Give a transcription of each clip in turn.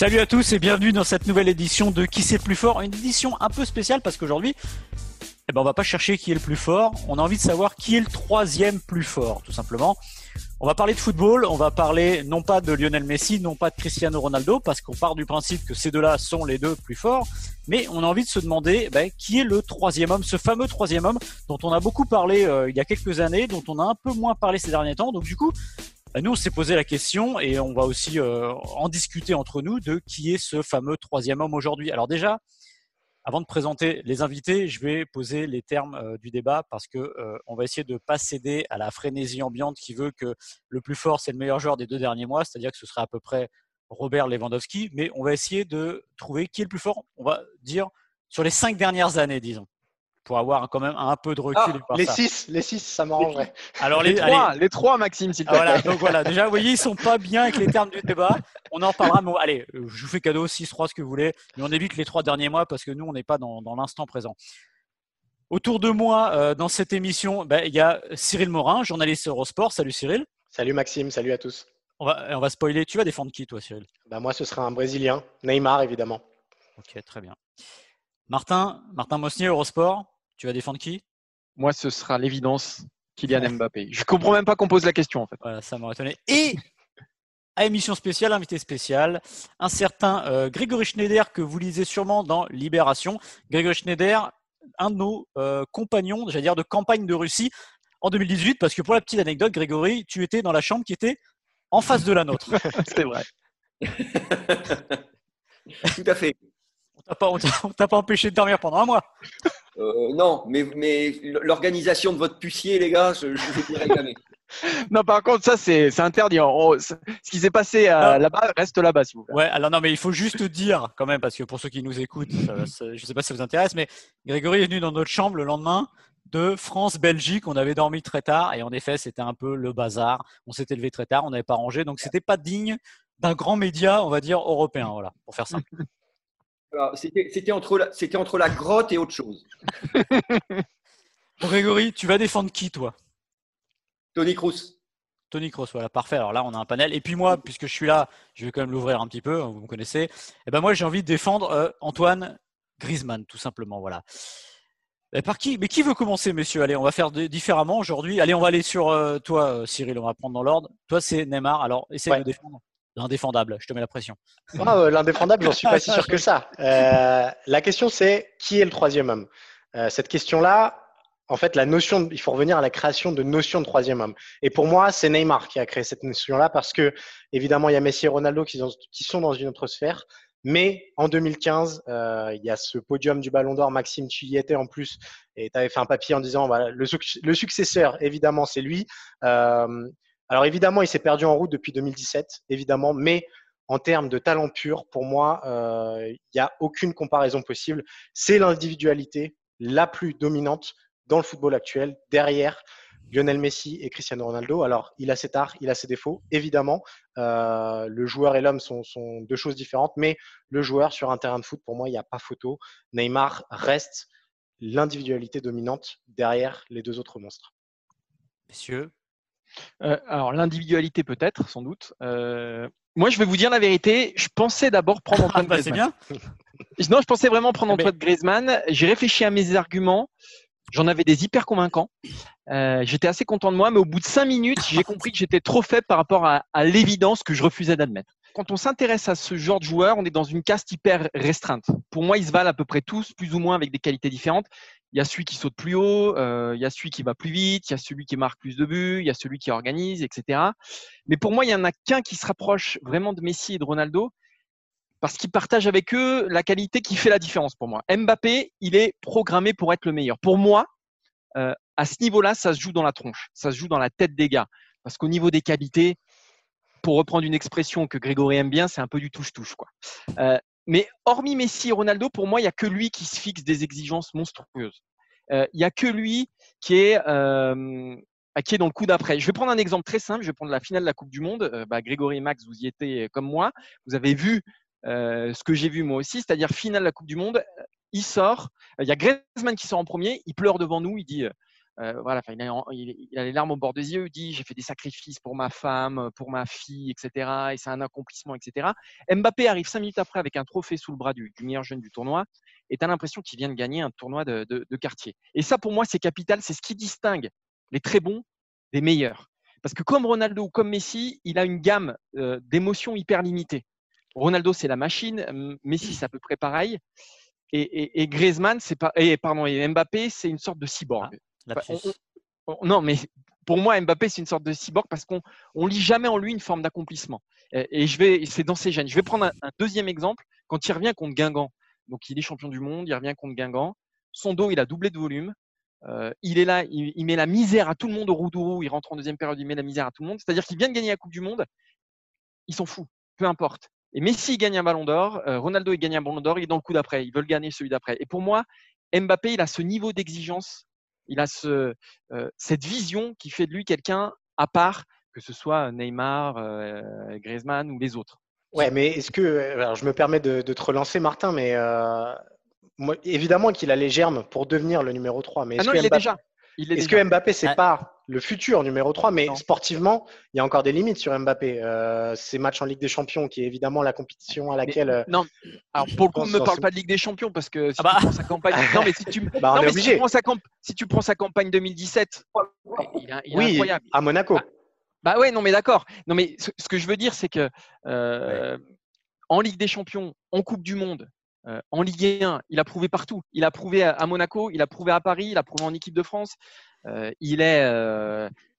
Salut à tous et bienvenue dans cette nouvelle édition de Qui c'est plus fort, une édition un peu spéciale parce qu'aujourd'hui, eh ben on va pas chercher qui est le plus fort, on a envie de savoir qui est le troisième plus fort, tout simplement. On va parler de football, on va parler non pas de Lionel Messi, non pas de Cristiano Ronaldo, parce qu'on part du principe que ces deux-là sont les deux plus forts, mais on a envie de se demander ben, qui est le troisième homme, ce fameux troisième homme dont on a beaucoup parlé euh, il y a quelques années, dont on a un peu moins parlé ces derniers temps. Donc du coup, nous on s'est posé la question et on va aussi euh, en discuter entre nous de qui est ce fameux troisième homme aujourd'hui. Alors déjà, avant de présenter les invités, je vais poser les termes euh, du débat parce que euh, on va essayer de pas céder à la frénésie ambiante qui veut que le plus fort c'est le meilleur joueur des deux derniers mois, c'est-à-dire que ce serait à peu près Robert Lewandowski, mais on va essayer de trouver qui est le plus fort. On va dire sur les cinq dernières années, disons, pour avoir quand même un peu de recul. Ah, les ça. six, les six, ça m'arrangerait. Alors Les, les, trois, allez, les trois, Maxime, s'il te ah, plaît. voilà, donc voilà, déjà, vous voyez, ils sont pas bien avec les termes du débat. On en parlera. Mais allez, je vous fais cadeau 6-3, ce que vous voulez. Mais on évite les trois derniers mois parce que nous, on n'est pas dans, dans l'instant présent. Autour de moi, euh, dans cette émission, ben, il y a Cyril Morin, journaliste Eurosport. Salut Cyril. Salut Maxime, salut à tous. On va, on va spoiler. Tu vas défendre qui, toi, Cyril? Bah, moi, ce sera un Brésilien, Neymar évidemment. Ok, très bien. Martin, Martin Mosnier, Eurosport. Tu vas défendre qui? Moi, ce sera l'évidence Kylian Mbappé. Je comprends même pas qu'on pose la question, en fait. Voilà, ça m'aurait étonné. Et à émission spéciale, invité spécial, un certain euh, Grégory Schneider que vous lisez sûrement dans Libération. Grégory Schneider, un de nos euh, compagnons, j'allais dire, de campagne de Russie en 2018, parce que pour la petite anecdote, Grégory, tu étais dans la chambre qui était en face de la nôtre. C'est vrai. Tout à fait. On t'a pas, on t'a pas empêché de dormir pendant un mois. Euh, non, mais, mais l'organisation de votre pucier, les gars, je, je vous réclamé. Non, par contre, ça, c'est interdit. On- ce qui s'est passé euh, là-bas reste là-bas, s'il vous plaît. Ouais, alors non, mais il faut juste dire quand même, parce que pour ceux qui nous écoutent, je ne sais pas si ça vous intéresse, mais Grégory est venu dans notre chambre le lendemain de France-Belgique. On avait dormi très tard et en effet, c'était un peu le bazar. On s'était levé très tard, on n'avait pas rangé, donc c'était pas digne d'un grand média, on va dire européen, voilà, pour faire simple. C'était entre, la- c'était entre la grotte et autre chose. Grégory, tu vas défendre qui, toi? Tony Kroos. Tony Kroos, voilà, parfait. Alors là, on a un panel. Et puis moi, puisque je suis là, je vais quand même l'ouvrir un petit peu, vous me connaissez. Et ben moi, j'ai envie de défendre euh, Antoine Griezmann, tout simplement, voilà. Et par qui Mais qui veut commencer, messieurs? Allez, on va faire différemment aujourd'hui. Allez, on va aller sur euh, toi, euh, Cyril, on va prendre dans l'ordre. Toi, c'est Neymar. Alors, essaye Ouais. de défendre l'indéfendable. Je te mets la pression. Euh, L'indéfendable, j'en suis pas si sûr que ça. Euh, la question, c'est qui est le troisième homme? Euh, Cette question-là, en fait, la notion, il faut revenir à la création de notion de troisième homme. Et pour moi, c'est Neymar qui a créé cette notion-là parce que, évidemment, il y a Messi et Ronaldo qui, sont- dans une autre sphère. Mais en 2015, euh, il y a ce podium du Ballon d'Or. Maxime, tu y étais en plus et tu avais fait un papier en disant le, suc- le successeur, évidemment, c'est lui. Alors évidemment, il s'est perdu en route depuis 2017, évidemment, mais en termes de talent pur, pour moi, euh, il n'y a aucune comparaison possible. C'est l'individualité la plus dominante dans le football actuel, derrière Lionel Messi et Cristiano Ronaldo. Alors, il a ses arts, il a ses défauts, évidemment. Euh, le joueur et l'homme sont, sont deux choses différentes, mais le joueur sur un terrain de foot, pour moi, il n'y a pas photo. Neymar reste l'individualité dominante derrière les deux autres monstres. Messieurs, Euh, alors, l'individualité, peut-être, sans doute. Euh, moi, je vais vous dire la vérité. Je pensais d'abord prendre ah, Antoine bah, c'est Griezmann. bien. Non, je pensais vraiment prendre Ah, mais- Antoine Griezmann. J'ai réfléchi à mes arguments. J'en avais des hyper convaincants. Euh, j'étais assez content de moi, mais au bout de cinq minutes, j'ai compris que j'étais trop faible par rapport à, à l'évidence que je refusais d'admettre. Quand on s'intéresse à ce genre de joueur, on est dans une caste hyper restreinte. Pour moi, ils se valent à peu près tous, plus ou moins avec des qualités différentes. Il y a celui qui saute plus haut, euh, il y a celui qui va plus vite, il y a celui qui marque plus de buts, il y a celui qui organise, etc. Mais pour moi, il y en a qu'un qui se rapproche vraiment de Messi et de Ronaldo, parce qu'il partage avec eux la qualité qui fait la différence pour moi. Mbappé, il est programmé pour être le meilleur. Pour moi, euh, à ce niveau-là, ça se joue dans la tronche, ça se joue dans la tête des gars. Parce qu'au niveau des qualités, pour reprendre une expression que Grégory aime bien, c'est un peu du touche-touche. quoi. Euh, mais hormis Messi et Ronaldo, pour moi, il n'y a que lui qui se fixe des exigences monstrueuses. Euh, il n'y a que lui qui est, euh, qui est dans le coup d'après. Je vais prendre un exemple très simple. Je vais prendre la finale de la Coupe du Monde. Euh, bah, Grégory et Max, vous y étiez comme moi. Vous avez vu ce que j'ai vu moi aussi, c'est-à-dire finale de la Coupe du Monde. Il sort. Il y a Griezmann qui sort en premier. Il pleure devant nous. Il dit euh, voilà, il a, les larmes au bord des yeux, il dit j'ai fait des sacrifices pour ma femme, pour ma fille, etc. Et c'est un accomplissement, etc. Mbappé arrive cinq minutes après avec un trophée sous le bras du, meilleur jeune du tournoi et tu as l'impression qu'il vient de gagner un tournoi de, quartier. Et ça, pour moi, c'est capital, c'est ce qui distingue les très bons des meilleurs. Parce que comme Ronaldo ou comme Messi, il a une gamme euh, d'émotions hyper limitée. Ronaldo, c'est la machine, Messi, c'est à peu près pareil. Et, Griezmann, c'est pas, et, Mbappé, c'est une sorte de cyborg. Ah. Bah, non, mais pour moi, Mbappé, c'est une sorte de cyborg parce qu'on on lit jamais en lui une forme d'accomplissement. Et, je vais, c'est dans ses gènes. Je vais prendre un, deuxième exemple. Quand il revient contre Guingamp, donc il est champion du monde, il revient contre Guingamp. Son dos, il a doublé de volume. Euh, il est là, il, met la misère à tout le monde au Roudourou. Il rentre en deuxième période, il met la misère à tout le monde. C'est-à-dire qu'il vient de gagner la Coupe du Monde. Il s'en fout, peu importe. Et Messi gagne un ballon d'or, euh, Ronaldo il gagne un ballon d'or, il est dans le coup d'après. Ils veulent gagner celui d'après. Et pour moi, Mbappé, il a ce niveau d'exigence il a ce, euh, cette vision qui fait de lui quelqu'un à part, que ce soit Neymar, euh, Griezmann ou les autres. Ouais, mais est-ce que, alors je me permets de, te relancer, Martin, mais euh, évidemment qu'il a les germes pour devenir le numéro 3. Mais ah non, il est déjà. Est-ce que Mbappé, c'est ah. pas le futur numéro 3 Mais sportivement, il y a encore des limites sur Mbappé. Euh, ces matchs en Ligue des Champions, qui est évidemment la compétition à laquelle. Euh, non, alors pour le coup, ne me parle pas de Ligue des Champions parce que si ah bah. tu prends sa campagne. non, mais si tu, bah, non, mais si tu, prends, sa si tu prends sa campagne 2017, il, est, oui, incroyable. À Monaco. Bah, bah, ouais, non, mais d'accord. Non, mais ce, que je veux dire, c'est que euh, en Ligue des Champions, en Coupe du Monde, euh, en Ligue 1, il a prouvé partout. Il a prouvé à, Monaco, il a prouvé à Paris, il a prouvé en équipe de France. Euh, il est,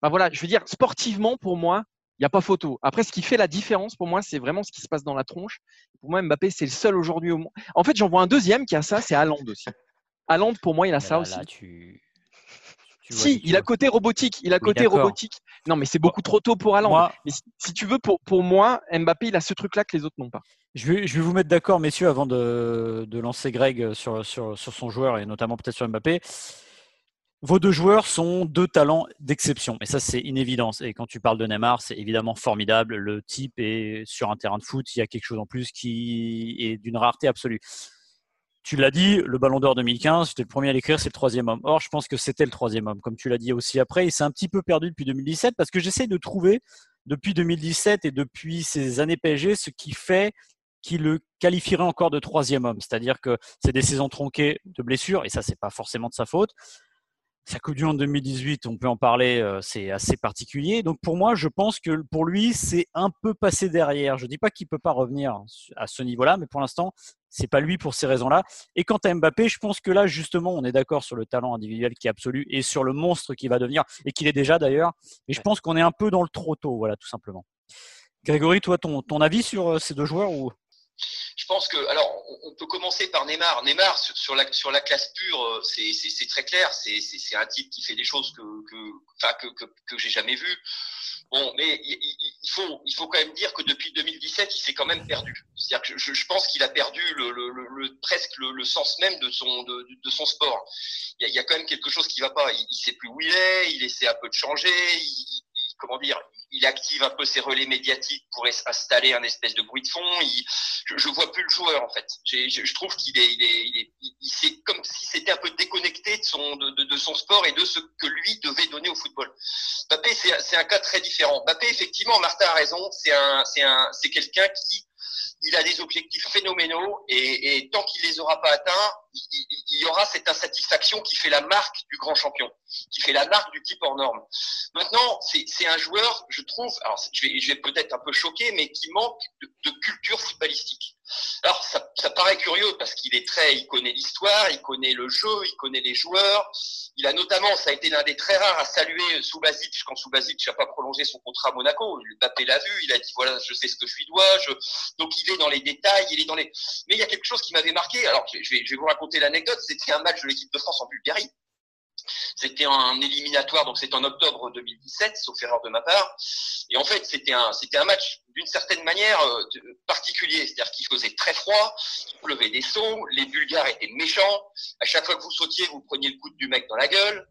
ben voilà, je veux dire, sportivement pour moi, il n'y a pas photo. Après, ce qui fait la différence pour moi, c'est vraiment ce qui se passe dans la tronche. Pour moi, Mbappé, c'est le seul aujourd'hui au monde. En fait, j'en vois un deuxième qui a ça, c'est Haaland aussi. Haaland, pour moi, il a ça aussi. si, il a côté robotique. Il a côté robotique. Non, mais c'est beaucoup trop tôt pour Haaland. mais si, tu veux, pour, pour moi, Mbappé, il a ce truc-là que les autres n'ont pas. Je vais, je vais vous mettre d'accord, messieurs, avant de, de lancer Greg sur, sur, sur, son joueur et notamment peut-être sur Mbappé. Vos deux joueurs sont deux talents d'exception. Et ça, c'est une évidence. Et quand tu parles de Neymar, c'est évidemment formidable. Le type est sur un terrain de foot. Il y a quelque chose en plus qui est d'une rareté absolue. Tu l'as dit, le Ballon d'Or 2015, j'étais le premier à l'écrire, c'est le troisième homme. Or, je pense que c'était le troisième homme, comme tu l'as dit aussi après. Il s'est un petit peu perdu depuis 2017 parce que j'essaie de trouver depuis 2017 et depuis ces années PSG ce qui fait qui le qualifierait encore de troisième homme. C'est-à-dire que c'est des saisons tronquées de blessures, et ça, c'est pas forcément de sa faute. Sa Coupe du Monde 2018, on peut en parler, euh, c'est assez particulier. Donc pour moi, je pense que pour lui, c'est un peu passé derrière. Je ne dis pas qu'il ne peut pas revenir à ce niveau-là, mais pour l'instant, c'est pas lui pour ces raisons-là. Et quant à Mbappé, je pense que là, justement, on est d'accord sur le talent individuel qui est absolu et sur le monstre qui va devenir, et qu'il est déjà d'ailleurs. Mais je pense qu'on est un peu dans le trop tôt, voilà, tout simplement. Grégory, toi, ton, ton avis sur euh, ces deux joueurs ou? Je pense que, alors, on peut commencer par Neymar. Neymar, sur la, sur la classe pure, euh, c'est très clair. C'est un type qui fait des choses que, que, que, que, que j'ai jamais vues. Bon, mais il, faut, il faut quand même dire que depuis 2017, il s'est quand même perdu. C'est-à-dire que je, je, pense qu'il a perdu le, le, presque le, sens même de son, de, de son sport. Il y, a, quand même quelque chose qui va pas. Il, il sait plus où il est, il essaie un peu de changer, comment dire, il active un peu ses relais médiatiques pour installer un espèce de bruit de fond. je, je vois plus le joueur en fait. Je, trouve qu'il est, il est, il est, comme si c'était un peu déconnecté de son, sport et de ce que lui devait donner au football. Mbappé, c'est un cas très différent. Mbappé, effectivement, Martin a raison. C'est un, c'est un, c'est quelqu'un qui a des objectifs phénoménaux et, et tant qu'il les aura pas atteints, il, y aura cette insatisfaction qui fait la marque du grand champion, qui fait la marque du type hors norme. Maintenant, c'est un joueur, je trouve, alors je vais, peut-être un peu choquer, mais qui manque de, culture footballistique. Alors, ça, ça paraît curieux parce qu'il est très, il connaît l'histoire, il connaît le jeu, il connaît les joueurs. Il a notamment, ça a été l'un des très rares à saluer Subasic quand Subasic n'a pas prolongé son contrat à Monaco. Mbappé l'a vu, il a dit voilà, je sais ce que je lui dois. Je... Donc, il est dans les détails, il est dans les. Mais il y a quelque chose qui m'avait marqué. Alors, je vais, je vais vous raconter l'anecdote. C'était un match de l'équipe de France en Bulgarie. C'était un éliminatoire, donc c'était en octobre 2017, sauf erreur de ma part. Et en fait, c'était un, un match d'une certaine manière euh, particulier, c'est-à-dire qu'il faisait très froid, il pleuvait des sauts, les Bulgares étaient méchants. À chaque fois que vous sautiez, vous preniez le coup du mec dans la gueule.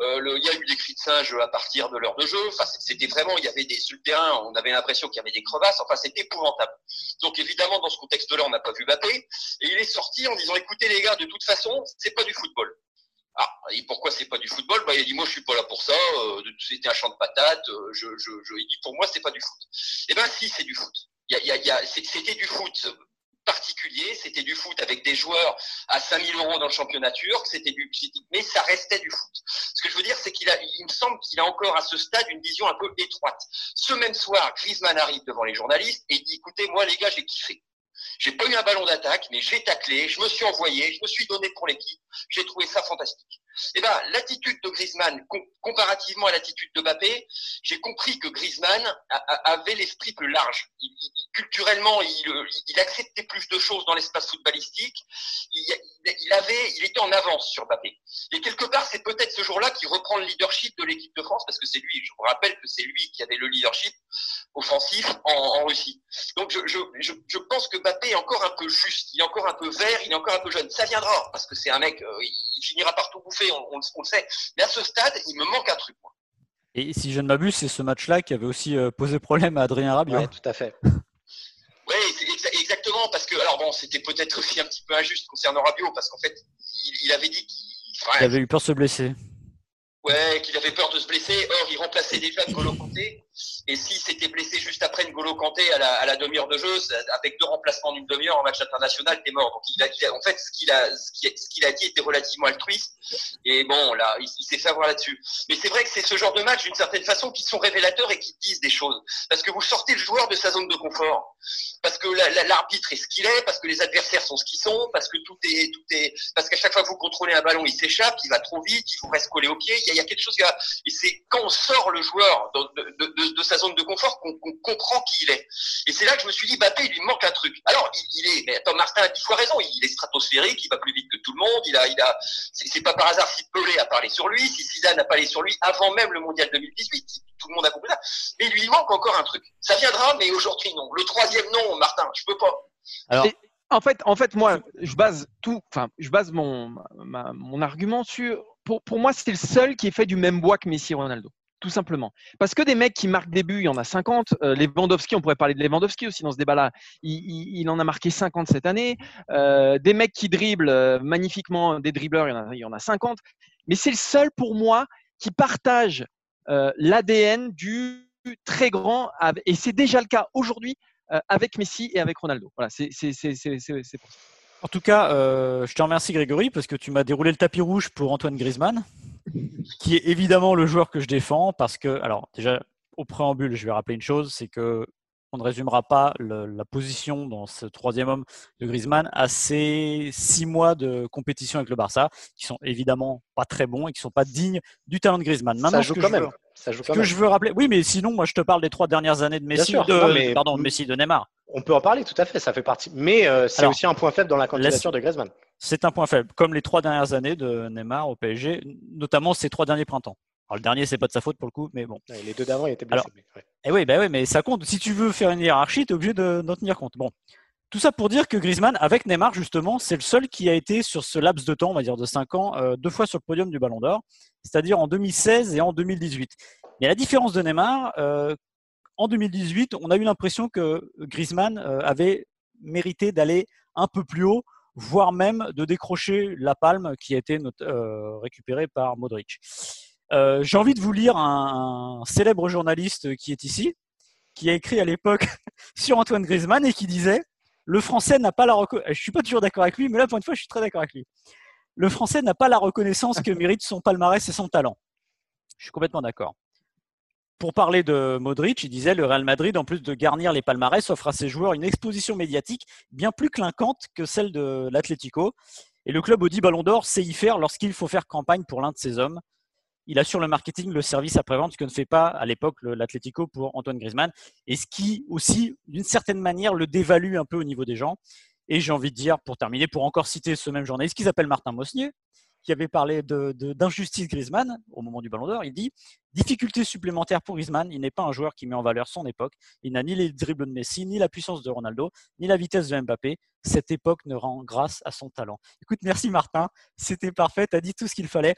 Euh, il y a eu des cris de singe à partir de l'heure de jeu. Enfin, c'était vraiment, il y avait des sur on avait l'impression qu'il y avait des crevasses. Enfin, c'était épouvantable. Donc évidemment, dans ce contexte-là, on n'a pas vu Mbappé. Et il est sorti en disant, écoutez les gars, de toute façon, c'est pas du football. Ah, et pourquoi c'est pas du football? Bah, Il a dit moi je suis pas là pour ça, euh, c'était un champ de patates, euh, je, je, il dit pour moi c'est pas du foot. Eh ben si c'est du foot. Il c'était du foot particulier, c'était du foot avec des joueurs à 5000 euros dans le championnat turc, c'était du, mais ça restait du foot. Ce que je veux dire, c'est qu'il a, il me semble qu'il a encore à ce stade une vision un peu étroite. Ce même soir, Griezmann arrive devant les journalistes et dit, écoutez, moi les gars, j'ai kiffé. J'ai pas eu un ballon d'attaque, mais j'ai taclé, je me suis envoyé, je me suis donné pour l'équipe. J'ai trouvé ça fantastique. Eh ben, l'attitude de Griezmann, comparativement à l'attitude de Mbappé, j'ai compris que Griezmann avait l'esprit plus large. culturellement, il, acceptait plus de choses dans l'espace footballistique. Avait, il était en avance sur Mbappé. Et quelque part, c'est peut-être ce jour-là qu'il reprend le leadership de l'équipe de France, parce que c'est lui, je vous rappelle que c'est lui qui avait le leadership offensif en, Russie. Donc, je, je, pense que Mbappé est encore un peu juste, il est encore un peu vert, il est encore un peu jeune. Ça viendra, parce que c'est un mec, euh, il finira par tout bouffer on, le sait. Mais à ce stade, il me manque un truc. Et si je ne m'abuse, c'est ce match-là qui avait aussi euh, posé problème à Adrien Rabiot. Oui, tout à fait. Oui, alors bon, c'était peut-être aussi un petit peu injuste concernant Rabiot, parce qu'en fait, il, avait dit qu'il avait eu peur de se blesser. Ouais, qu'il avait peur de se blesser. Or, il remplaçait déjà N'Golo Kanté. Et s'il s'était blessé juste après N'Golo Kanté à la, à la demi-heure de jeu, avec deux remplacements d'une demi-heure en match international, t'es mort. Donc, en fait, ce qu'il a, dit était relativement altruiste. Et bon, là, il, s'est fait avoir là-dessus. Mais c'est vrai que c'est ce genre de match, d'une certaine façon, qui sont révélateurs et qui disent des choses. Parce que vous sortez le joueur de sa zone de confort. Parce que l'arbitre est ce qu'il est, parce que les adversaires sont ce qu'ils sont, parce que tout est, tout est, parce qu'à chaque fois que vous contrôlez un ballon, il s'échappe, il va trop vite, il vous reste collé au pied. Il y a, quelque chose qui et c'est quand on sort le joueur de, de sa zone de confort qu'on comprend qui il est. Et c'est là que je me suis dit, Bappé, il lui manque un truc. Alors, il, est, mais Tom Martin a dix fois raison, il est stratosphérique, il va plus vite que tout le monde, il a, il a, c'est pas par hasard si Pelé a parlé sur lui, si Zidane a parlé sur lui avant même le mondial 2018. Tout le monde a compris ça. Mais il lui manque encore un truc. Ça viendra, mais aujourd'hui non. Le troisième non, Martin, je peux pas. Alors, en fait, en fait, moi, je base tout, enfin, je base mon, mon argument sur. Pour, pour moi, c'est le seul qui est fait du même bois que Messi et Ronaldo tout simplement. Parce que des mecs qui marquent des buts, il y en a 50. Euh, Lewandowski, on pourrait parler de Lewandowski aussi dans ce débat-là. Il, en a marqué 50 cette année. Euh, des mecs qui dribblent euh, magnifiquement, des dribbleurs, il y en a, il y en a 50. Mais c'est le seul pour moi qui partage euh, l'ADN du très grand. Et c'est déjà le cas aujourd'hui avec Messi et avec Ronaldo. Voilà, c'est pour ça. En tout cas, je te remercie Grégory parce que tu m'as déroulé le tapis rouge pour Antoine Griezmann, qui est évidemment le joueur que je défends parce que, alors déjà au préambule, je vais rappeler une chose, c'est que on ne résumera pas la position dans ce troisième homme de Griezmann à ces six mois de compétition avec le Barça, qui sont évidemment pas très bons et qui sont pas dignes du talent de Griezmann. Maintenant, ça joue quand même. ça joue quand que je veux rappeler, oui, mais sinon, moi, je te parle des trois dernières années de Messi, de, pardon, de Messi, de Neymar. On peut en parler, tout à fait, ça fait partie. Mais euh, c'est aussi un point faible dans la candidature de Griezmann. C'est un point faible, comme les trois dernières années de Neymar au PSG, notamment ces trois derniers printemps. Alors, le dernier, c'est pas de sa faute pour le coup, mais bon. les deux d'avant, il était blessé. Eh oui, bah oui, mais ça compte. Si tu veux faire une hiérarchie, tu es obligé d'en tenir compte. Bon. Tout ça pour dire que Griezmann, avec Neymar, justement, c'est le seul qui a été sur ce laps de temps, on va dire de 5 ans, euh, deux fois sur le podium du Ballon d'Or, c'est-à-dire en 2016 et en 2018. Mais à la différence de Neymar, euh, en 2018, on a eu l'impression que Griezmann euh, avait mérité d'aller un peu plus haut, voire même de décrocher la palme qui a été récupérée par Modric. Euh, j'ai envie de vous lire un, célèbre journaliste qui est ici, qui a écrit à l'époque sur Antoine Griezmann et qui disait le Français n'a pas la. Je suis pas toujours d'accord avec lui, mais là pour une fois, je suis très d'accord avec lui. Le Français n'a pas la reconnaissance que mérite son palmarès et son talent. Je suis complètement d'accord. Pour parler de Modric, il disait le Real Madrid, en plus de garnir les palmarès, offre à ses joueurs une exposition médiatique bien plus clinquante que celle de l'Atlético. Et le club Audi Ballon d'Or sait y faire lorsqu'il faut faire campagne pour l'un de ses hommes il assure le marketing, le service après-vente, ce que ne fait pas à l'époque l'Atlético pour Antoine Griezmann, et ce qui aussi, d'une certaine manière, le dévalue un peu au niveau des gens. Et j'ai envie de dire, pour terminer, pour encore citer ce même journaliste qui s'appelle Martin Mosnier, qui avait parlé d'injustice de, Griezmann au moment du Ballon d'Or. Il dit difficulté supplémentaire pour Griezmann. Il n'est pas un joueur qui met en valeur son époque. Il n'a ni les dribbles de Messi, ni la puissance de Ronaldo, ni la vitesse de Mbappé. Cette époque ne rend grâce à son talent. Écoute, merci Martin. C'était parfait. Tu as dit tout ce qu'il fallait.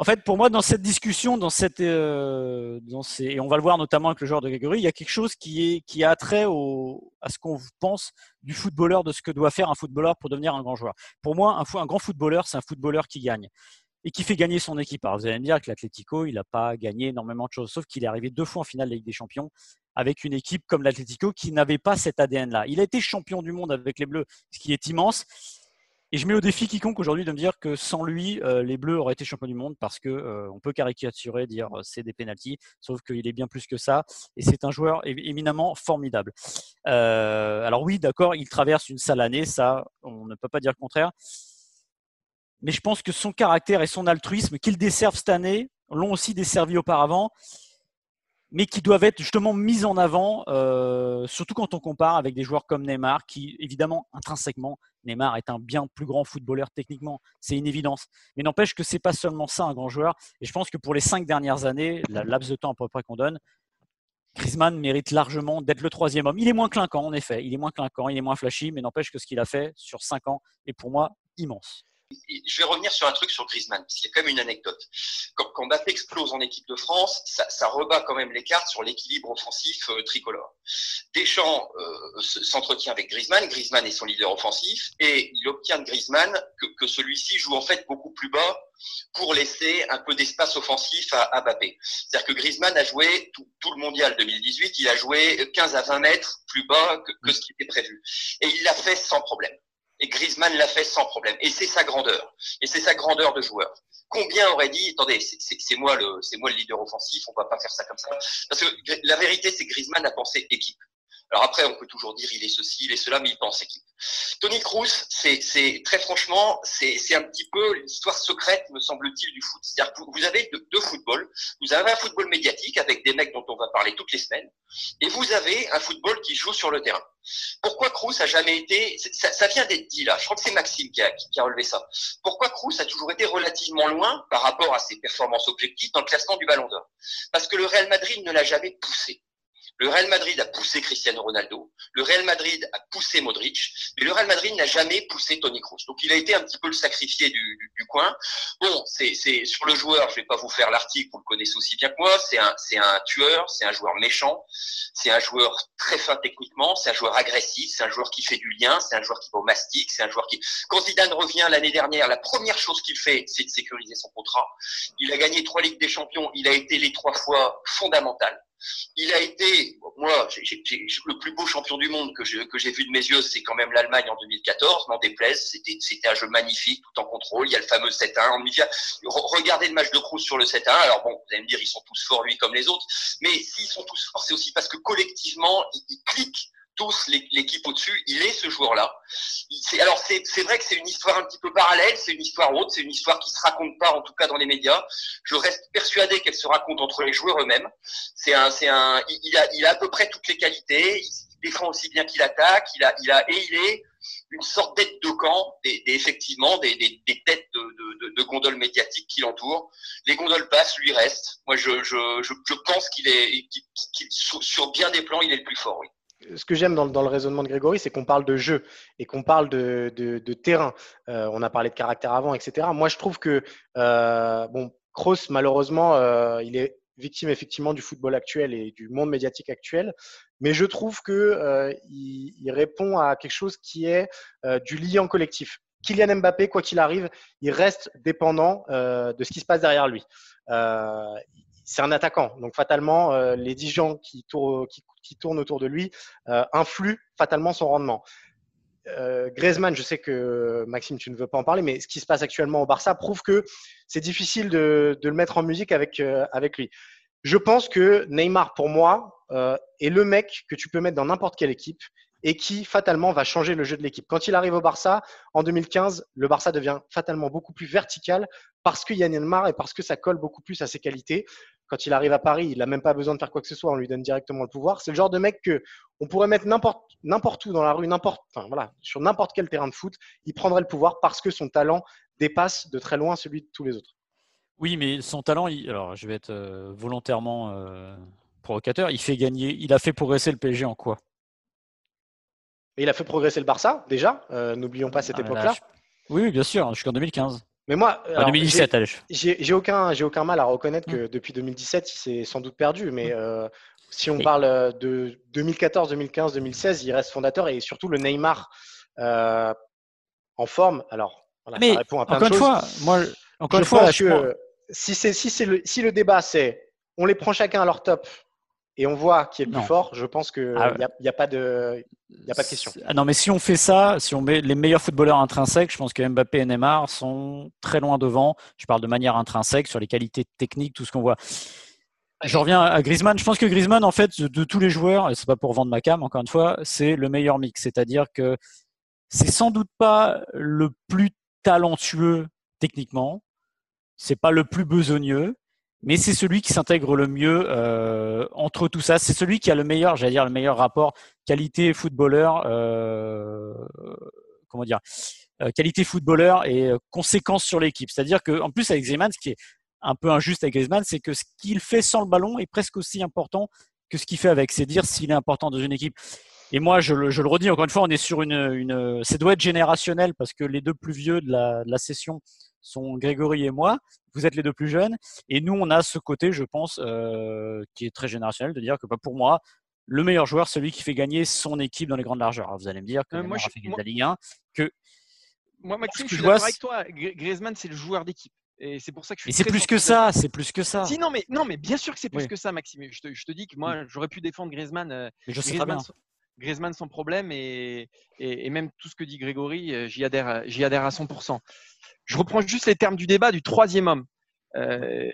En fait, pour moi, dans cette discussion, dans cette, euh, et on va le voir notamment avec le joueur de Grégory, il y a quelque chose qui, est, qui a trait au, à ce qu'on pense du footballeur, de ce que doit faire un footballeur pour devenir un grand joueur. Pour moi, un, un grand footballeur, c'est un footballeur qui gagne et qui fait gagner son équipe. Alors, vous allez me dire que l'Atlético, il n'a pas gagné énormément de choses, sauf qu'il est arrivé deux fois en finale de la Ligue des Champions avec une équipe comme l'Atlético qui n'avait pas cet ADN-là. Il a été champion du monde avec les Bleus, ce qui est immense. Et je mets au défi quiconque aujourd'hui de me dire que sans lui, euh, les Bleus auraient été champions du monde parce que euh, on peut caricaturer, dire euh, c'est des pénalties, sauf qu'il est bien plus que ça. Et c'est un joueur éminemment formidable. alors oui, d'accord, il traverse une sale année, ça, on ne peut pas dire le contraire. Mais je pense que son caractère et son altruisme qu'il desserve cette année l'ont aussi desservi auparavant mais qui doivent être justement mis en avant, euh, surtout quand on compare avec des joueurs comme Neymar, qui évidemment intrinsèquement, Neymar est un bien plus grand footballeur techniquement, c'est une évidence. Mais n'empêche que c'est pas seulement ça un grand joueur. Et je pense que pour les cinq dernières années, la laps de temps à peu près qu'on donne, Griezmann mérite largement d'être le troisième homme. Il est moins clinquant en effet, il est moins clinquant, il est moins flashy, mais n'empêche que ce qu'il a fait sur cinq ans est pour moi immense je vais revenir sur un truc sur Griezmann, parce qu'il y a quand même une anecdote. Quand, explose en équipe de France, ça, rebat quand même les cartes sur l'équilibre offensif euh, tricolore. Deschamps euh, s'entretient avec Griezmann, Griezmann est son leader offensif, et il obtient de Griezmann que, celui-ci joue en fait beaucoup plus bas pour laisser un peu d'espace offensif à, à Mbappé. C'est-à-dire que Griezmann a joué tout, le mondial 2018, il a joué 15 à 20 mètres plus bas que ce qui était prévu. Et il l'a fait sans problème. Et Griezmann l'a fait sans problème. Et c'est sa grandeur. Et c'est sa grandeur de joueur. Combien aurait dit, attendez, c'est moi le, c'est moi le leader offensif, on va pas faire ça comme ça. Parce que la vérité, c'est que Griezmann a pensé équipe. Alors après, on peut toujours dire il est ceci, il est cela, mais il pense équipe. Tony Cruz, c'est très franchement, c'est un petit peu l'histoire secrète, me semble-t-il, du foot. C'est-à-dire que vous avez deux, footballs. Vous avez un football médiatique avec des mecs dont on va parler toutes les semaines, et vous avez un football qui joue sur le terrain. Pourquoi Cruz a jamais été, ça, ça vient d'être dit là, je crois que c'est Maxime qui a, qui a, relevé ça. Pourquoi Cruz a toujours été relativement loin par rapport à ses performances objectives dans le classement du Ballon d'Or? Parce que le Real Madrid ne l'a jamais poussé. Le Real Madrid a poussé Cristiano Ronaldo, le Real Madrid a poussé Modric, mais le Real Madrid n'a jamais poussé Tony Kroos. Donc il a été un petit peu le sacrifié du, du, du coin. Bon, c'est sur le joueur, je vais pas vous faire l'article, vous le connaissez aussi bien que moi. C'est un, c'est un tueur, c'est un joueur méchant, c'est un joueur très fin techniquement, c'est un joueur agressif, c'est un joueur qui fait du lien, c'est un joueur qui va au mastic, c'est un joueur qui. Quand Zidane revient l'année dernière, la première chose qu'il fait, c'est de sécuriser son contrat. Il a gagné trois ligues des champions, il a été les trois fois fondamental. Il a été, moi, le plus beau champion du monde que j'ai vu de mes yeux, c'est quand même l'Allemagne en 2014, n'en déplaise. C'était un jeu magnifique, tout en contrôle. Il y a le fameux 7-1. Regardez le match de Cruz sur le 7-1. Alors bon, vous allez me dire, ils sont tous forts, lui, comme les autres. Mais s'ils sont tous forts, c'est aussi parce que collectivement, ils cliquent tous l'équipe au-dessus, il est ce joueur-là. Alors c'est vrai que c'est une histoire un petit peu parallèle, c'est une histoire autre, c'est une histoire qui se raconte pas en tout cas dans les médias. Je reste persuadé qu'elle se raconte entre les joueurs eux-mêmes. C'est un, c'est un, il a, il a à peu près toutes les qualités. Il défend aussi bien qu'il attaque. Il a, il a, et il est une sorte d'aide de camp, des, des effectivement des, des, des, têtes de, de, de gondoles médiatiques qui l'entourent. Les gondoles passent, lui reste. Moi, je, je, je, pense qu'il est, qu sur, sur bien des plans, il est le plus fort, oui ce que j'aime dans, le raisonnement de Grégory, c'est qu'on parle de jeu et qu'on parle de, terrain. Euh, on a parlé de caractère avant, etc. Moi, je trouve que euh, bon, Kroos, malheureusement, euh, il est victime effectivement du football actuel et du monde médiatique actuel. Mais je trouve que euh, il, il, répond à quelque chose qui est du lien collectif. Kylian Mbappé, quoi qu'il arrive, il reste dépendant de ce qui se passe derrière lui c'est un attaquant. Donc fatalement, euh, les dix gens qui, tour, qui, tournent autour de lui euh, influent fatalement son rendement. Euh, Griezmann, je sais que Maxime, tu ne veux pas en parler, mais ce qui se passe actuellement au Barça prouve que c'est difficile de, de, le mettre en musique avec, euh, avec lui. Je pense que Neymar, pour moi, euh, est le mec que tu peux mettre dans n'importe quelle équipe et qui fatalement va changer le jeu de l'équipe. Quand il arrive au Barça, en 2015, le Barça devient fatalement beaucoup plus vertical parce que Yann Neymar et parce que ça colle beaucoup plus à ses qualités. Quand il arrive à Paris, il n'a même pas besoin de faire quoi que ce soit, on lui donne directement le pouvoir. C'est le genre de mec que on pourrait mettre n'importe où dans la rue, n'importe, enfin voilà, sur n'importe quel terrain de foot, il prendrait le pouvoir parce que son talent dépasse de très loin celui de tous les autres. Oui, mais son talent, alors je vais être euh, volontairement euh, provocateur, il fait gagner, il a fait progresser le PSG en quoi? Il a fait progresser le Barça, déjà, euh, n'oublions pas cette ah, époque-là. Oui, bien sûr, jusqu'en 2015. Mais moi, en 2017, j'ai aucun, aucun mal à reconnaître que hum. depuis 2017, il s'est sans doute perdu. Mais hum. si on parle de 2014, 2015, 2016, il reste fondateur et surtout le Neymar en forme. Alors, mais ça répond à plein encore de une fois, moi, encore une fois, je si, si, le, si le débat c'est on les prend chacun à leur top et on voit qui est le plus fort, je pense qu'il n'y ah a, pas de, y a pas de question. Ah non, mais si on fait ça, si on met les meilleurs footballeurs intrinsèques, je pense que Mbappé et Neymar sont très loin devant. Je parle de manière intrinsèque sur les qualités techniques, tout ce qu'on voit. Je reviens à Griezmann. Je pense que Griezmann, en fait, de tous les joueurs, et c'est pas pour vendre ma cam, encore une fois, c'est le meilleur mix. C'est-à-dire que c'est sans doute pas le plus talentueux techniquement, c'est pas le plus besogneux, mais c'est celui qui s'intègre le mieux euh, entre tout ça. C'est celui qui a le meilleur, j'allais dire le meilleur rapport qualité footballeur, euh, comment dire, euh, qualité footballeur et conséquence sur l'équipe. C'est-à-dire que en plus avec Griezmann, ce qui est un peu injuste avec Griezmann, c'est que ce qu'il fait sans le ballon est presque aussi important que ce qu'il fait avec. C'est dire s'il est important dans une équipe. Et moi, je le, je le, redis encore une fois, on est sur une, une, ça doit être générationnel parce que les deux plus vieux de la, de la session sont Grégory et moi. Vous êtes les deux plus jeunes. Et nous, on a ce côté, je pense, euh, qui est très générationnel, de dire que bah, pour moi, le meilleur joueur, celui qui fait gagner son équipe dans les grandes largeurs. Alors, vous allez me dire que euh, moi, je fait gagner la Ligue 1, que moi, Maxime, je suis d'accord avec toi. Griezmann, c'est le joueur d'équipe. Et c'est pour ça que je suis. c'est plus que ça, c'est plus que ça. Si, non, mais, non, mais bien sûr que c'est plus que ça, Maxime. Je te, je te, dis que moi, j'aurais pu défendre Griezmann. Euh, mais je sais Griezmann, très bien. Griezmann sans problème et, et, même tout ce que dit Grégory, j'y adhère, j'y adhère à 100%. Je reprends juste les termes du débat du troisième homme. Euh,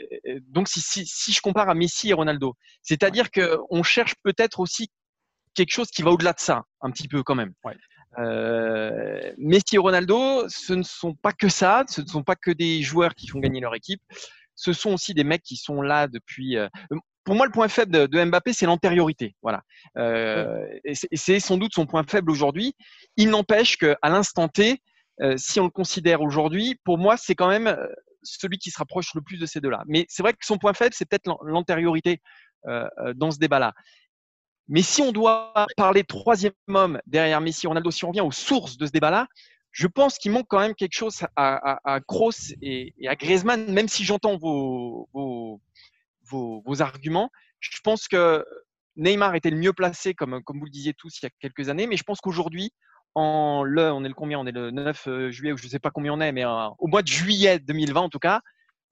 donc, si, si, si, je compare à Messi et Ronaldo, c'est-à-dire qu'on cherche peut-être aussi quelque chose qui va au-delà de ça, un petit peu quand même. Euh, Messi et Ronaldo, ce ne sont pas que ça, ce ne sont pas que des joueurs qui font gagner leur équipe. Ce sont aussi des mecs qui sont là depuis. Euh, pour moi, le point faible de, Mbappé, c'est l'antériorité. Voilà. Euh, et c'est sans doute son point faible aujourd'hui. Il n'empêche qu'à l'instant T, euh, si on le considère aujourd'hui, pour moi, c'est quand même euh, celui qui se rapproche le plus de ces deux-là. Mais c'est vrai que son point faible, c'est peut-être l'antériorité euh, dans ce débat-là. Mais si on doit parler troisième homme derrière Messi, Ronaldo, si on revient aux sources de ce débat-là, je pense qu'il manque quand même quelque chose à, à, Kroos et, à Griezmann, même si j'entends vos, vos, vos, arguments. Je pense que Neymar était le mieux placé, comme, comme vous le disiez tous il y a quelques années, mais je pense qu'aujourd'hui, en le, on est le combien? On est le 9 euh, juillet ou je ne sais pas combien on est, mais euh, au mois de juillet 2020 en tout cas,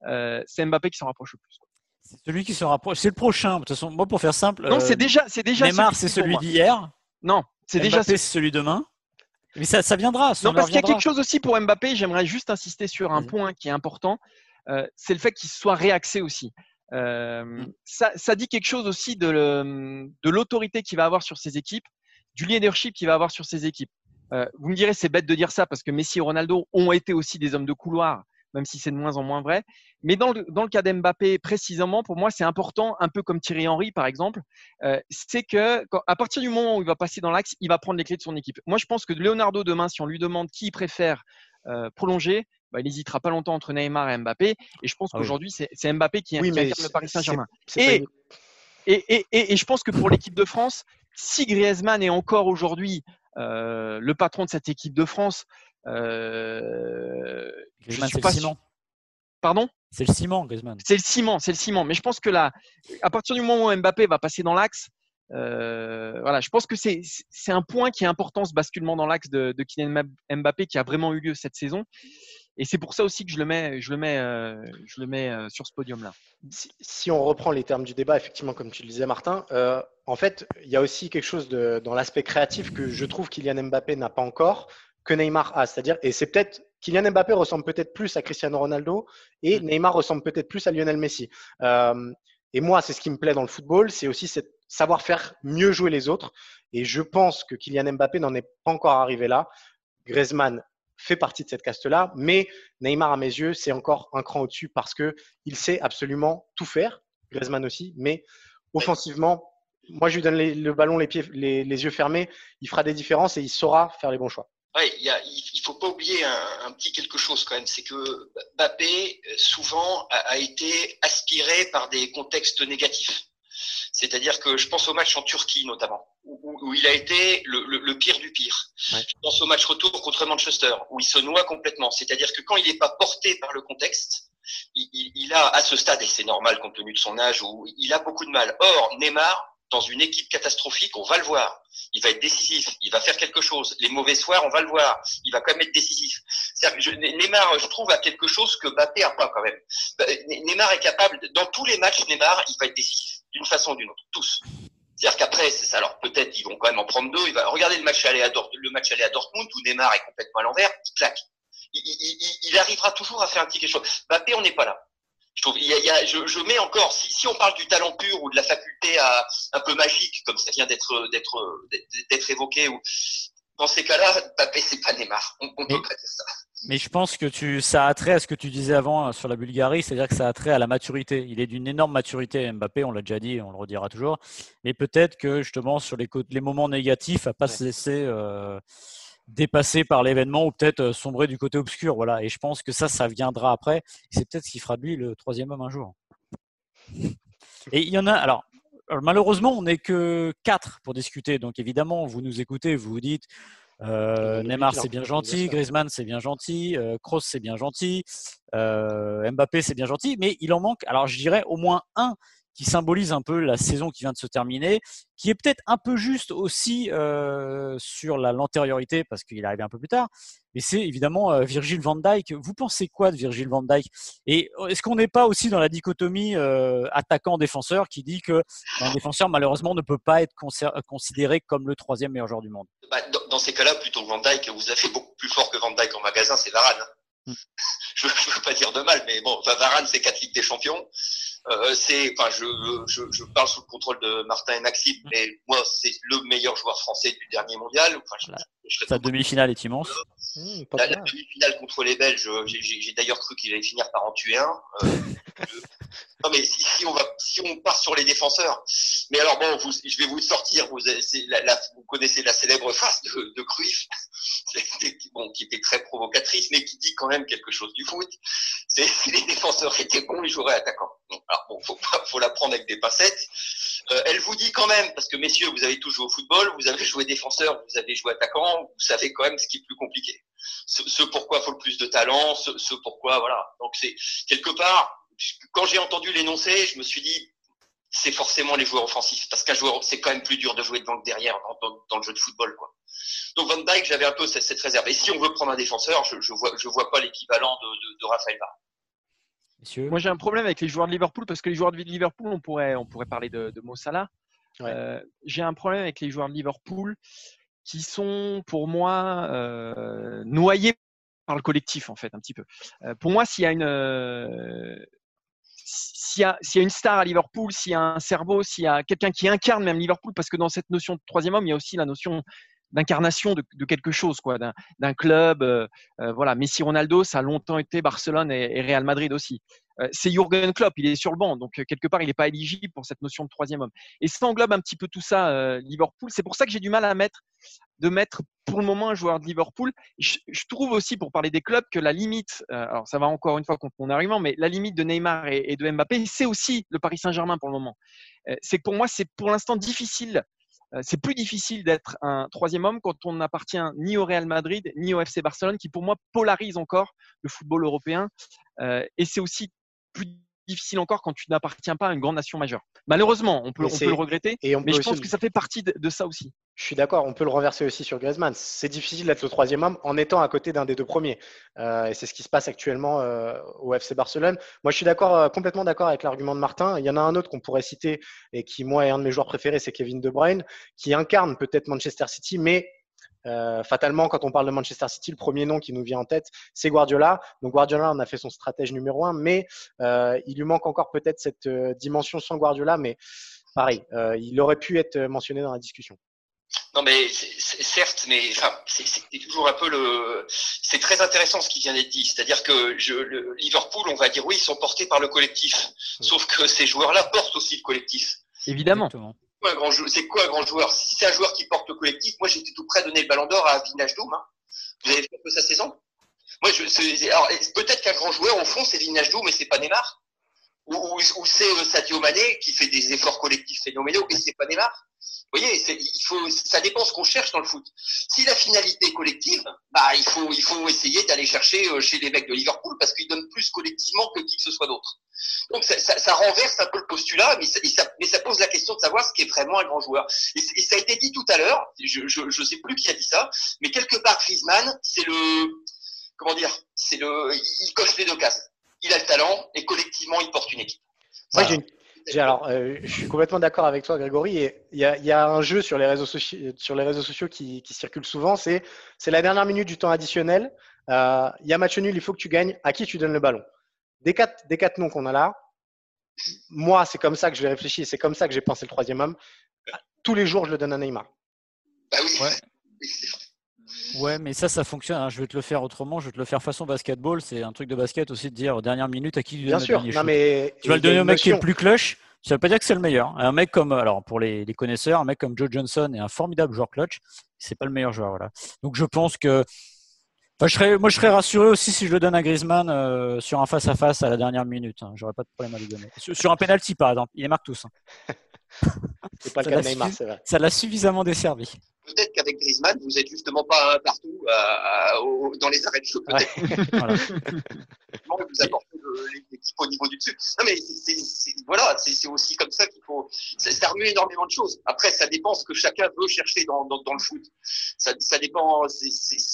euh, c'est Mbappé qui s'en rapproche le plus. C'est celui qui se rapproche. C'est le prochain. De toute façon, moi pour faire simple. Non, c'est déjà, c'est déjà. Neymar, c'est celui d'hier. Non, c'est déjà. c'est celui demain. Mais ça, ça viendra. non, parce qu'il y a quelque chose aussi pour Mbappé. J'aimerais juste insister sur un point qui est important. c'est le fait qu'il soit réaxé aussi. Mm. ça, ça, dit quelque chose aussi de l'autorité qu'il va avoir sur ses équipes, du leadership qu'il va avoir sur ses équipes. Euh, vous me direz, c'est bête de dire ça parce que Messi et Ronaldo ont été aussi des hommes de couloir, même si c'est de moins en moins vrai. Mais dans le, dans le cas d'Mbappé, précisément, pour moi, c'est important, un peu comme Thierry Henry, par exemple, euh, c'est que à partir du moment où il va passer dans l'axe, il va prendre les clés de son équipe. Moi, je pense que Leonardo, demain, si on lui demande qui il préfère euh, prolonger, bah, il n'hésitera pas longtemps entre Neymar et Mbappé. Et je pense ah qu'aujourd'hui, c'est Mbappé qui, oui, qui incarne le Paris Saint-Germain. Et, et, et, et, je pense que pour l'équipe de France, si Griezmann est encore aujourd'hui euh, le patron de cette équipe de France. Euh, Griezmann, c'est le ciment. Pardon? C'est le ciment, Griezmann. C'est le ciment, c'est le ciment. Mais je pense que là, à partir du moment où Mbappé va passer dans l'axe, euh, voilà, je pense que c'est un point qui est important, ce basculement dans l'axe de, de Kylian Mbappé qui a vraiment eu lieu cette saison. Et c'est pour ça aussi que je le mets, je le mets, euh, je le mets euh, sur ce podium-là. Si, on reprend les termes du débat, effectivement, comme tu le disais, Martin, euh, en fait, il y a aussi quelque chose de, dans l'aspect créatif que je trouve Kylian Mbappé n'a pas encore, que Neymar a. C'est-à-dire, et c'est peut-être Kylian Mbappé ressemble peut-être plus à Cristiano Ronaldo et mm. Neymar ressemble peut-être plus à Lionel Messi. et moi, c'est ce qui me plaît dans le football, c'est aussi savoir faire mieux jouer les autres. Et je pense que Kylian Mbappé n'en est pas encore arrivé là. Griezmann fait partie de cette caste-là. Mais Neymar, à mes yeux, c'est encore un cran au-dessus parce que il sait absolument tout faire. Griezmann aussi, mais offensivement, moi, je lui donne le ballon, les pieds, les, yeux fermés. Il fera des différences et il saura faire les bons choix. Ouais, il ne faut pas oublier un, petit quelque chose quand même, c'est que Mbappé souvent a, été aspiré par des contextes négatifs. C'est-à-dire que je pense au match en Turquie notamment, où, il a été le, pire du pire. Je pense au match retour contre Manchester, où il se noie complètement. C'est-à-dire que quand il n'est pas porté par le contexte, il, il, a à ce stade, et c'est normal compte tenu de son âge, où il a beaucoup de mal. Or, Neymar, dans une équipe catastrophique, on va le voir. Il va être décisif, il va faire quelque chose. Les mauvais soirs, on va le voir. Il va quand même être décisif. Je, Neymar, je trouve, a quelque chose que Mbappé a pas quand même. Bah, Neymar est capable, dans tous les matchs, Neymar, il va être décisif, d'une façon ou d'une autre, tous. C'est-à-dire qu'après, c'est Alors peut-être ils vont quand même en prendre deux. Il va regarder le match aller à, le match aller à Dortmund où Neymar est complètement à l'envers, il claque. Il, il, il, arrivera toujours à faire un petit quelque chose. Mbappé, on n'est pas là. Je trouve, il y a, je, je, mets encore, si, si, on parle du talent pur ou de la faculté à, un peu magique, comme ça vient d'être d'être d'être évoqué, ou dans ces cas-là, Mbappé c'est pas Neymar. On, on peut pas dire ça. Mais je pense que tu, ça a trait à ce que tu disais avant euh, sur la Bulgarie, c'est-à-dire que ça a trait à la maturité. Il est d'une énorme maturité, Mbappé, on l'a déjà dit, on le redira toujours. Mais peut-être que justement sur les, les moments négatifs, à pas se laisser euh, dépassé par l'événement ou peut-être euh, sombrer du côté obscur. Voilà. Et je pense que ça, ça viendra après. C'est peut-être ce qui fera de lui le troisième homme un jour. Et il y en a. Alors, malheureusement, on n'est que quatre pour discuter. Donc évidemment, vous nous écoutez, vous vous dites. Euh, Neymar c'est bien gentil, Griezmann c'est bien gentil, euh, Kroos c'est bien gentil, euh, Mbappé c'est bien gentil, mais il en manque. Alors je dirais au moins un qui symbolise un peu la saison qui vient de se terminer, qui est peut-être un peu juste aussi euh, sur l'antériorité parce qu'il est arrivé un peu plus tard. Mais c'est évidemment euh, Virgil van Dijk. Vous pensez quoi de Virgil van Dijk? Et est-ce qu'on n'est pas aussi dans la dichotomie euh, attaquant-défenseur qui dit que un défenseur malheureusement ne peut pas être considéré comme le troisième meilleur joueur du monde? Bah, dans, ces cas-là, plutôt Van Dijk, vous avez beaucoup plus fort que Van Dijk en magasin, c'est Varane. Hmm. Je ne veux pas dire de mal, mais bon, Varane, c'est quatre Ligues des Champions. Euh, c'est, enfin, je, je, je, parle sous le contrôle de Martin et Maxime, mais moi, c'est le meilleur joueur français du dernier mondial. Enfin, Sa demi-finale est immense. Mmh, la, demi-finale contre les Belges, j'ai d'ailleurs cru qu'il allait finir par en tuer un. Euh, non, mais si, si, on va, si on part sur les défenseurs, mais alors bon, vous, je vais vous sortir. Vous, la, la, vous connaissez la célèbre phrase de, de Cruyff, bon, qui était très provocatrice, mais qui dit quand même quelque chose du foot. C'est si les défenseurs étaient bons, ils joueraient attaquants. Alors bon, faut, faut la prendre avec des pincettes. Euh, elle vous dit quand même, parce que messieurs, vous avez tous joué au football, vous avez joué défenseur, vous avez joué attaquant, vous savez quand même ce qui est plus compliqué. Ce, ce pourquoi faut le plus de talent, ce, pourquoi, voilà. Donc c'est quelque part, quand j'ai entendu l'énoncé, je me suis dit, c'est forcément les joueurs offensifs, parce qu'un joueur, c'est quand même plus dur de jouer devant que derrière dans, le jeu de football, quoi. Donc Van Dijk, j'avais un peu cette, réserve. Et si on veut prendre un défenseur, je, je vois, je vois pas l'équivalent de, de, de Raphaël moi, j'ai un problème avec les joueurs de Liverpool parce que les joueurs de Liverpool, on pourrait, on pourrait parler de, de Mo Salah. Euh, j'ai un problème avec les joueurs de Liverpool qui sont, pour moi, euh, noyés par le collectif, en fait, un petit peu. Euh, pour moi, s'il y a une. S'il y, a, s'il y, a une star à Liverpool, s'il y a un cerveau, s'il y a quelqu'un qui incarne même Liverpool, parce que dans cette notion de troisième homme, il y a aussi la notion d'incarnation de, quelque chose, quoi, d'un, club. Euh, euh, voilà, Messi, Ronaldo, ça a longtemps été Barcelone et, Real Madrid aussi. Euh, c'est Jurgen Klopp, il est sur le banc, donc quelque part, il n'est pas éligible pour cette notion de troisième homme. Et ça englobe un petit peu tout ça, Liverpool. C'est pour ça que j'ai du mal à mettre, de mettre pour le moment un joueur de Liverpool. Je, je trouve aussi, pour parler des clubs, que la limite, alors ça va encore une fois contre mon argument, mais la limite de Neymar et, et de Mbappé, c'est aussi le Paris Saint-Germain pour le moment. c'est que pour moi, c'est pour l'instant difficile c'est plus difficile d'être un troisième homme quand on n'appartient ni au Real Madrid ni au FC Barcelone, qui pour moi polarise encore le football européen. et c'est aussi plus difficile encore quand tu n'appartiens pas à une grande nation majeure. Malheureusement, on peut, on peut le regretter, et mais je pense que ça fait partie de, ça aussi. Je suis d'accord, on peut le renverser aussi sur Griezmann. C'est difficile d'être le troisième homme en étant à côté d'un des deux premiers. Euh, et c'est ce qui se passe actuellement euh, au FC Barcelone. Moi, je suis d'accord, euh, complètement d'accord avec l'argument de Martin. Il y en a un autre qu'on pourrait citer et qui, moi, est un de mes joueurs préférés, c'est Kevin De Bruyne, qui incarne peut-être Manchester City, mais euh, fatalement, quand on parle de Manchester City, le premier nom qui nous vient en tête, c'est Guardiola. Donc Guardiola, on a fait son stratège numéro un, mais euh, il lui manque encore peut-être cette euh, dimension sans Guardiola, mais pareil, euh, il aurait pu être mentionné dans la discussion. Non, mais certes, mais enfin, c'est toujours un peu le. C'est très intéressant ce qui vient d'être dit. C'est-à-dire que je, le Liverpool, on va dire oui, ils sont portés par le collectif. Sauf que ces joueurs-là portent aussi le collectif. Évidemment c'est quoi un grand joueur? Si c'est un joueur qui porte le collectif, moi j'étais tout prêt à donner le ballon d'or à Vinage Doom. Hein. Vous avez fait un peu sa saison Moi, peut-être qu'un grand joueur, au fond, c'est Vinasdou, mais c'est pas Neymar. Ou, ou, c'est euh, Sadio Mané qui fait des efforts collectifs phénoménaux, et c'est pas Neymar. Vous voyez, il faut, ça dépend ce qu'on cherche dans le foot. Si la finalité est collective, bah, il faut, il faut essayer d'aller chercher euh, chez les mecs de Liverpool parce qu'ils donnent plus collectivement que qui que ce soit d'autre. Donc ça, ça, renverse un peu le postulat, mais ça, mais ça, pose la question de savoir ce qui est vraiment un grand joueur. Et, ça a été dit tout à l'heure, je ne sais plus qui a dit ça, mais quelque part Griezmann, c'est le comment dire, c'est le, il coche les deux cases. Il a le talent et collectivement il porte une équipe. Alors, euh, je suis complètement d'accord avec toi, Grégory. Et il y a, y a, un jeu sur les réseaux, sociaux, sur les réseaux sociaux qui, qui circule souvent. C'est la dernière minute du temps additionnel. Euh, il y a match nul, il faut que tu gagnes. À qui tu donnes le ballon? Des quatre, des quatre noms qu'on a là, moi, c'est comme ça que je vais réfléchir, c'est comme ça que j'ai pensé le troisième homme. Tous les jours, je le donne à Neymar. Bah oui. Ouais. Ouais. mais ça, ça fonctionne. Hein. Je vais te le faire autrement. Je vais te le faire façon basketball. C'est un truc de basket aussi de dire dernière minute à qui tu Bien sûr. Non, mais tu vas le donner au mec qui est le plus clutch. Ça veut pas dire que c'est le meilleur. Un mec comme, alors pour les, les, connaisseurs, un mec comme Joe Johnson est un formidable joueur clutch. C'est pas le meilleur joueur. Voilà. Donc je pense que je serais, moi, je serais rassuré aussi si je le donne à Griezmann euh, sur un face-à-face -à, la dernière minute. Hein. J'aurais pas de problème à lui donner. Sur, un penalty, par exemple. Il les marque tous. Hein. c'est pas le cas de Neymar, c'est vrai. Ça l'a suffisamment desservi. Griezmann, vous êtes justement pas partout euh, dans les arrêts de jeu. Peut-être. voilà. vous apportez l'équipe au niveau du dessus. Non, mais voilà, c'est aussi comme ça qu'il faut. Ça remue énormément de choses. Après, ça dépend ce que chacun veut chercher dans, dans, dans le foot. Ça, ça dépend, c'est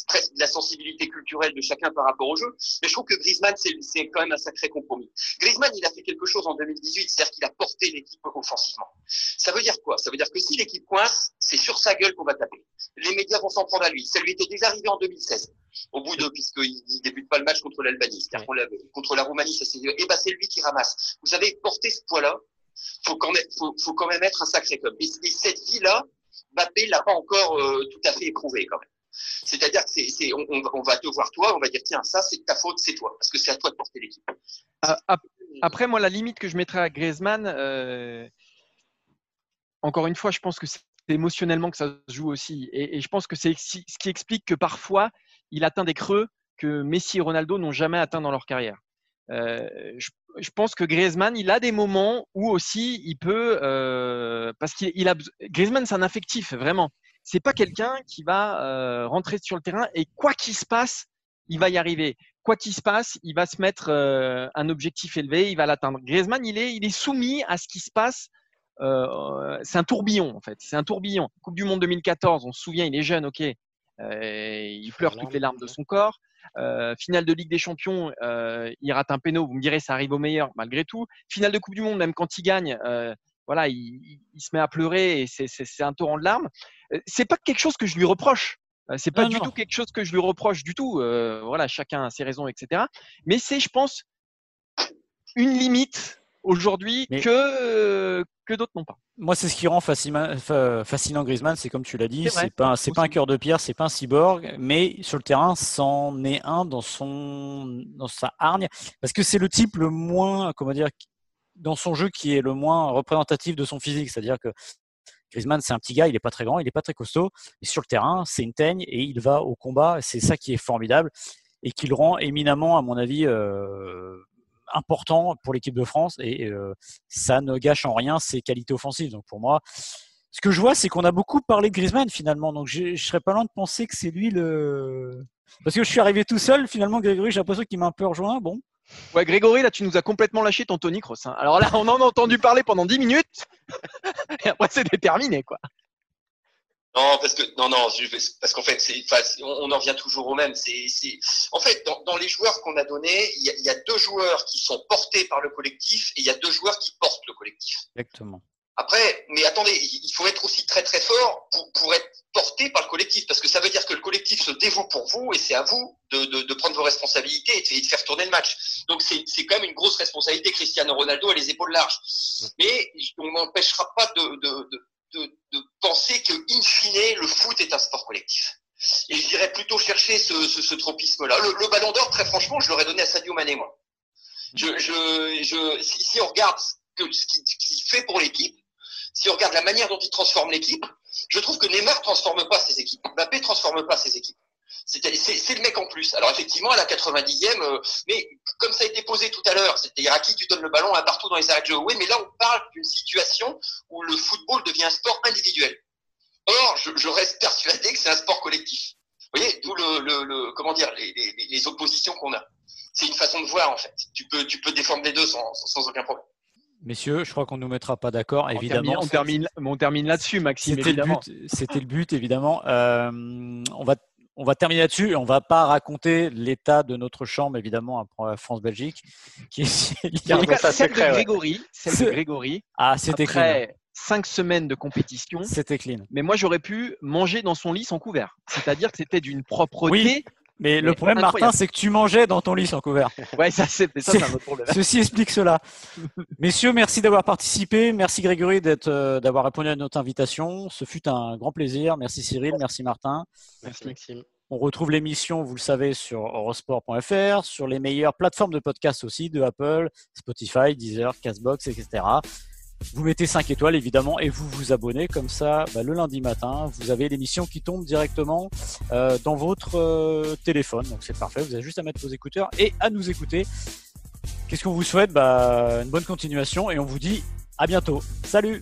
presque de la sensibilité culturelle de chacun par rapport au jeu. Mais je trouve que Griezmann, c'est quand même un sacré compromis. Griezmann, il a fait quelque chose en 2018, c'est-à-dire qu'il a porté l'équipe offensivement. Ça veut dire quoi? Ça veut dire que si l'équipe coince, c'est sur sa gueule qu'on va taper. Les médias vont s'en prendre à lui. Ça lui était déjà arrivé en 2016 au bout de, puisqu'il ne débute pas le match contre l'Albanie, c'est-à-dire contre la Roumanie, et bah, c'est lui qui ramasse. Vous avez porté ce poids-là, faut quand même, faut, quand même être un sacré club. Et, cette vie-là, Mbappé l'a pas encore euh, tout à fait éprouvé quand même. C'est-à-dire que va te voir toi, on va dire tiens ça c'est ta faute, c'est toi, parce que c'est à toi de porter l'équipe. Après moi la limite que je mettrais à Griezmann, euh, encore une fois je pense que c'est émotionnellement que ça se joue aussi, et, et je pense que c'est ce qui explique que parfois il atteint des creux que Messi et Ronaldo n'ont jamais atteint dans leur carrière. Euh, je, pense que Griezmann, il a des moments où aussi il peut, euh, parce qu'il a, Griezmann, c'est un affectif vraiment. C'est pas quelqu'un qui va euh, rentrer sur le terrain et quoi qu'il se passe, il va y arriver. Quoi qu'il se passe, il va se mettre un objectif élevé, il va l'atteindre. Griezmann, il est, il est soumis à ce qui se passe. c'est un tourbillon en fait. C'est un tourbillon. Coupe du Monde 2014, on se souvient, il est jeune, ok. il pleure toutes les larmes de son corps. Euh, finale de Ligue des Champions, euh, il rate un péno. Vous me direz, ça arrive au meilleur malgré tout. Finale de Coupe du Monde, même quand il gagne, euh, voilà, il, se met à pleurer et c'est un torrent de larmes. C'est pas quelque chose que je lui reproche. C'est pas du tout quelque chose que je lui reproche du tout. voilà, chacun a ses raisons, etc. Mais c'est, je pense, une limite aujourd'hui que, que d'autres n'ont pas. Moi, c'est ce qui rend fascinant, Griezmann, c'est comme tu l'as dit, c'est pas, c'est pas un cœur de pierre, c'est pas un cyborg, mais sur le terrain, c'en est un dans son, dans sa hargne, parce que c'est le type le moins, comment dire, dans son jeu qui est le moins représentatif de son physique, c'est-à-dire que Griezmann, c'est un petit gars, il n'est pas très grand, il n'est pas très costaud, mais sur le terrain, c'est une teigne et il va au combat. C'est ça qui est formidable et qui le rend éminemment, à mon avis, euh, important pour l'équipe de France et euh, ça ne gâche en rien ses qualités offensives. Donc pour moi, ce que je vois, c'est qu'on a beaucoup parlé de Griezmann finalement. Donc je, je serais pas loin de penser que c'est lui le. Parce que je suis arrivé tout seul, finalement, Grégory, j'ai l'impression qu'il m'a un peu rejoint. Bon. Ouais, Grégory, là, tu nous as complètement lâché ton Tony Cross. Hein. Alors là, on en a entendu parler pendant 10 minutes. et après, c'est terminé, quoi. Non, parce que non, non, parce qu'en fait, c'est, on, en revient toujours au même. C'est, en fait, dans, les joueurs qu'on a donnés, il y a, deux joueurs qui sont portés par le collectif et il y a deux joueurs qui portent le collectif. Exactement. Après, mais attendez, il faut être aussi très très fort pour, pour être porté par le collectif, parce que ça veut dire que le collectif se dévoue pour vous et c'est à vous de, de, de, prendre vos responsabilités et de, faire tourner le match. Donc c'est, c'est quand même une grosse responsabilité. Cristiano Ronaldo a les épaules larges, mmh. mais on n'empêchera pas de, de, de, penser que, in fine, le foot est un sport collectif. Et je dirais plutôt chercher ce, ce, ce tropisme-là. Le, le, ballon d'or, très franchement, je l'aurais donné à Sadio Mané, moi. Je, je, je, si, si on regarde ce qu'il ce fait pour l'équipe, si on regarde la manière dont il transforme l'équipe, je trouve que Neymar transforme pas ses équipes. Mbappé transforme pas ses équipes. C'est le mec en plus. Alors effectivement, à la 90e, euh, mais comme ça a été posé tout à l'heure, c'est-à-dire à qui tu donnes le ballon un partout dans les arrêts de jeu. Oui, mais là, on parle d'une situation où le football devient un sport individuel. Or, je, je reste persuadé que c'est un sport collectif. Vous voyez, d'où le, le, le, comment dire, les, les, les oppositions qu'on a. C'est une façon de voir en fait. Tu peux, tu peux défendre les deux sans, sans aucun problème. Messieurs, je crois qu'on ne nous mettra pas d'accord, évidemment. On termine, on termine, là-dessus, Maxime. C'était le but, c'était le but, évidemment. Euh, on va on va terminer là-dessus. On va pas raconter l'état de notre chambre, évidemment, après France-Belgique, qui est celle de Grégory, celle de Grégory. Ah, c'était clean. Cinq semaines de compétition. C'était clean. Mais moi, j'aurais pu manger dans son lit sans couvert. C'est-à-dire que c'était d'une propreté. Oui. Mais, le problème, Martin, c'est que tu mangeais dans ton lit sans couvert. Ouais, ça, c'est ça, c'est un autre problème. Ceci explique cela. Messieurs, merci d'avoir participé. Merci Grégory d'être, euh, d'avoir répondu à notre invitation. Ce fut un grand plaisir. Merci Cyril, merci Martin. Merci Maxime. On retrouve l'émission, vous le savez, sur eurosport.fr, sur les meilleures plateformes de podcast aussi, de Apple, Spotify, Deezer, Castbox, etc. Vous mettez 5 étoiles évidemment et vous vous abonnez comme ça bah, le lundi matin. Vous avez l'émission qui tombe directement euh, dans votre euh, téléphone. Donc c'est parfait. Vous avez juste à mettre vos écouteurs et à nous écouter. Qu'est-ce qu'on vous souhaite? Bah, Une bonne continuation et on vous dit à bientôt. Salut